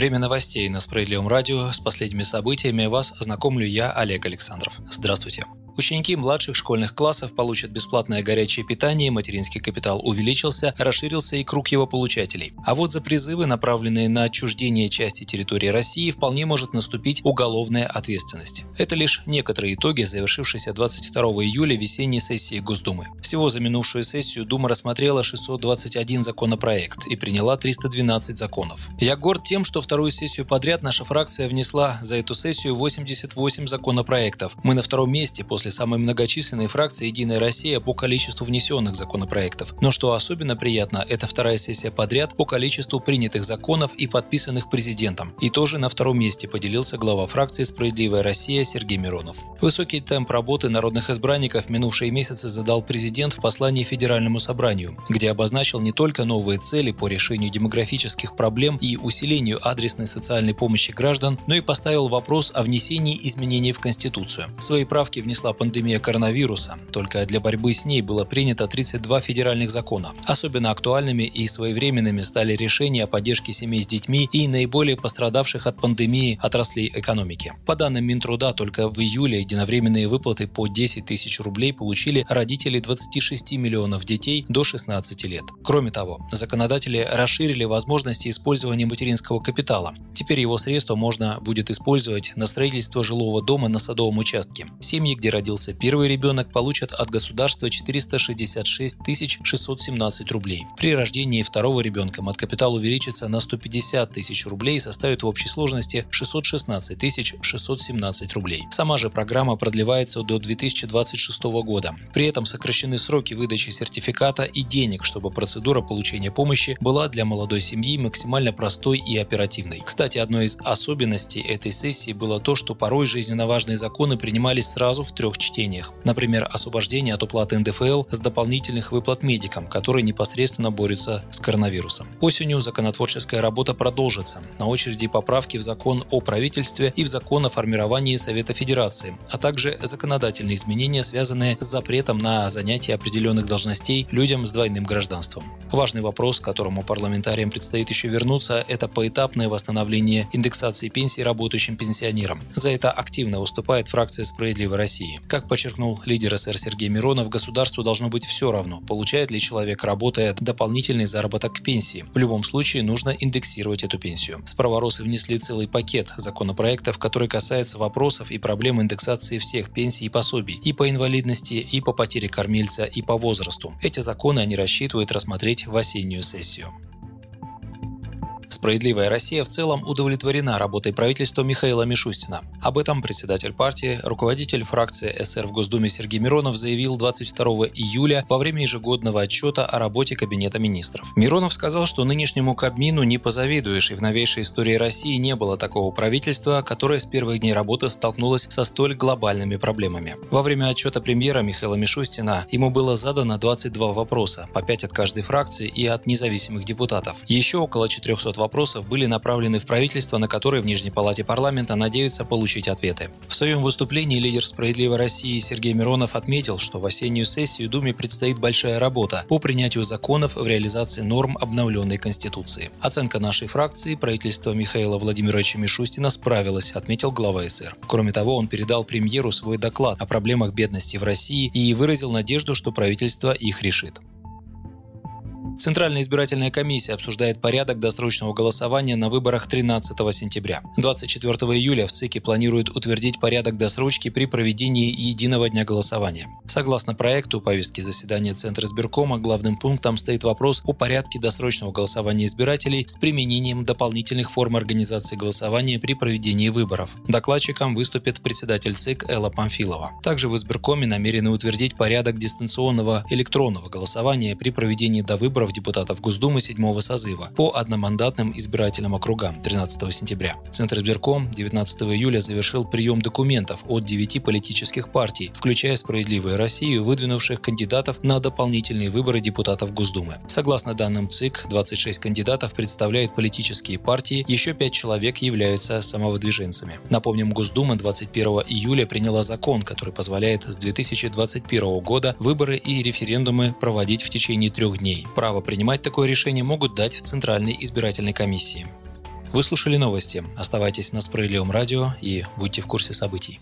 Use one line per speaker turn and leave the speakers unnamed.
Время новостей на Справедливом радио. С последними событиями вас ознакомлю я, Олег Александров. Здравствуйте. Ученики младших школьных классов получат бесплатное горячее питание, материнский капитал увеличился, расширился и круг его получателей. А вот за призывы, направленные на отчуждение части территории России, вполне может наступить уголовная ответственность. Это лишь некоторые итоги завершившейся 22 июля весенней сессии Госдумы. Всего за минувшую сессию Дума рассмотрела 621 законопроект и приняла 312 законов. Я горд тем, что вторую сессию подряд наша фракция внесла за эту сессию 88 законопроектов. Мы на втором месте после после самой многочисленной фракции «Единая Россия» по количеству внесенных законопроектов. Но что особенно приятно, это вторая сессия подряд по количеству принятых законов и подписанных президентом. И тоже на втором месте поделился глава фракции «Справедливая Россия» Сергей Миронов. Высокий темп работы народных избранников минувшие месяцы задал президент в послании Федеральному собранию, где обозначил не только новые цели по решению демографических проблем и усилению адресной социальной помощи граждан, но и поставил вопрос о внесении изменений в Конституцию. Свои правки внесла была пандемия коронавируса. Только для борьбы с ней было принято 32 федеральных закона. Особенно актуальными и своевременными стали решения о поддержке семей с детьми и наиболее пострадавших от пандемии отраслей экономики. По данным Минтруда, только в июле единовременные выплаты по 10 тысяч рублей получили родители 26 миллионов детей до 16 лет. Кроме того, законодатели расширили возможности использования материнского капитала. Теперь его средства можно будет использовать на строительство жилого дома на садовом участке. Семьи, где родился первый ребенок, получат от государства 466 617 рублей. При рождении второго ребенка капитал увеличится на 150 тысяч рублей и составит в общей сложности 616 617 рублей. Сама же программа продлевается до 2026 года. При этом сокращены сроки выдачи сертификата и денег, чтобы процедура получения помощи была для молодой семьи максимально простой и оперативной. Кстати, одной из особенностей этой сессии было то, что порой жизненно важные законы принимались сразу в трех трех чтениях. Например, освобождение от уплаты НДФЛ с дополнительных выплат медикам, которые непосредственно борются с коронавирусом. Осенью законотворческая работа продолжится. На очереди поправки в закон о правительстве и в закон о формировании Совета Федерации, а также законодательные изменения, связанные с запретом на занятие определенных должностей людям с двойным гражданством. Важный вопрос, к которому парламентариям предстоит еще вернуться, это поэтапное восстановление индексации пенсий работающим пенсионерам. За это активно выступает фракция «Справедливой России». Как подчеркнул лидер СР Сергей Миронов, государству должно быть все равно, получает ли человек, работая, дополнительный заработок к пенсии. В любом случае нужно индексировать эту пенсию. Справоросы внесли целый пакет законопроектов, который касается вопросов и проблем индексации всех пенсий и пособий и по инвалидности, и по потере кормильца, и по возрасту. Эти законы они рассчитывают рассмотреть в осеннюю сессию. Справедливая Россия в целом удовлетворена работой правительства Михаила Мишустина. Об этом председатель партии, руководитель фракции СР в Госдуме Сергей Миронов заявил 22 июля во время ежегодного отчета о работе Кабинета министров. Миронов сказал, что нынешнему Кабмину не позавидуешь, и в новейшей истории России не было такого правительства, которое с первых дней работы столкнулось со столь глобальными проблемами. Во время отчета премьера Михаила Мишустина ему было задано 22 вопроса, по 5 от каждой фракции и от независимых депутатов. Еще около 400 вопросов были направлены в правительство, на которые в Нижней Палате парламента надеются получить ответы. В своем выступлении лидер «Справедливой России» Сергей Миронов отметил, что в осеннюю сессию Думе предстоит большая работа по принятию законов в реализации норм обновленной Конституции. Оценка нашей фракции правительство Михаила Владимировича Мишустина справилось, отметил глава СР. Кроме того, он передал премьеру свой доклад о проблемах бедности в России и выразил надежду, что правительство их решит. Центральная избирательная комиссия обсуждает порядок досрочного голосования на выборах 13 сентября. 24 июля в ЦИКе планируют утвердить порядок досрочки при проведении единого дня голосования. Согласно проекту повестки заседания Центра избиркома, главным пунктом стоит вопрос о порядке досрочного голосования избирателей с применением дополнительных форм организации голосования при проведении выборов. Докладчиком выступит председатель ЦИК Элла Памфилова. Также в избиркоме намерены утвердить порядок дистанционного электронного голосования при проведении до выборов выборов депутатов Госдумы 7 созыва по одномандатным избирательным округам 13 сентября. Центр избирком 19 июля завершил прием документов от 9 политических партий, включая «Справедливую Россию», выдвинувших кандидатов на дополнительные выборы депутатов Госдумы. Согласно данным ЦИК, 26 кандидатов представляют политические партии, еще 5 человек являются самовыдвиженцами. Напомним, Госдума 21 июля приняла закон, который позволяет с 2021 года выборы и референдумы проводить в течение трех дней. Право принимать такое решение могут дать в Центральной избирательной комиссии. Вы слушали новости. Оставайтесь на Справедливом радио и будьте в курсе событий.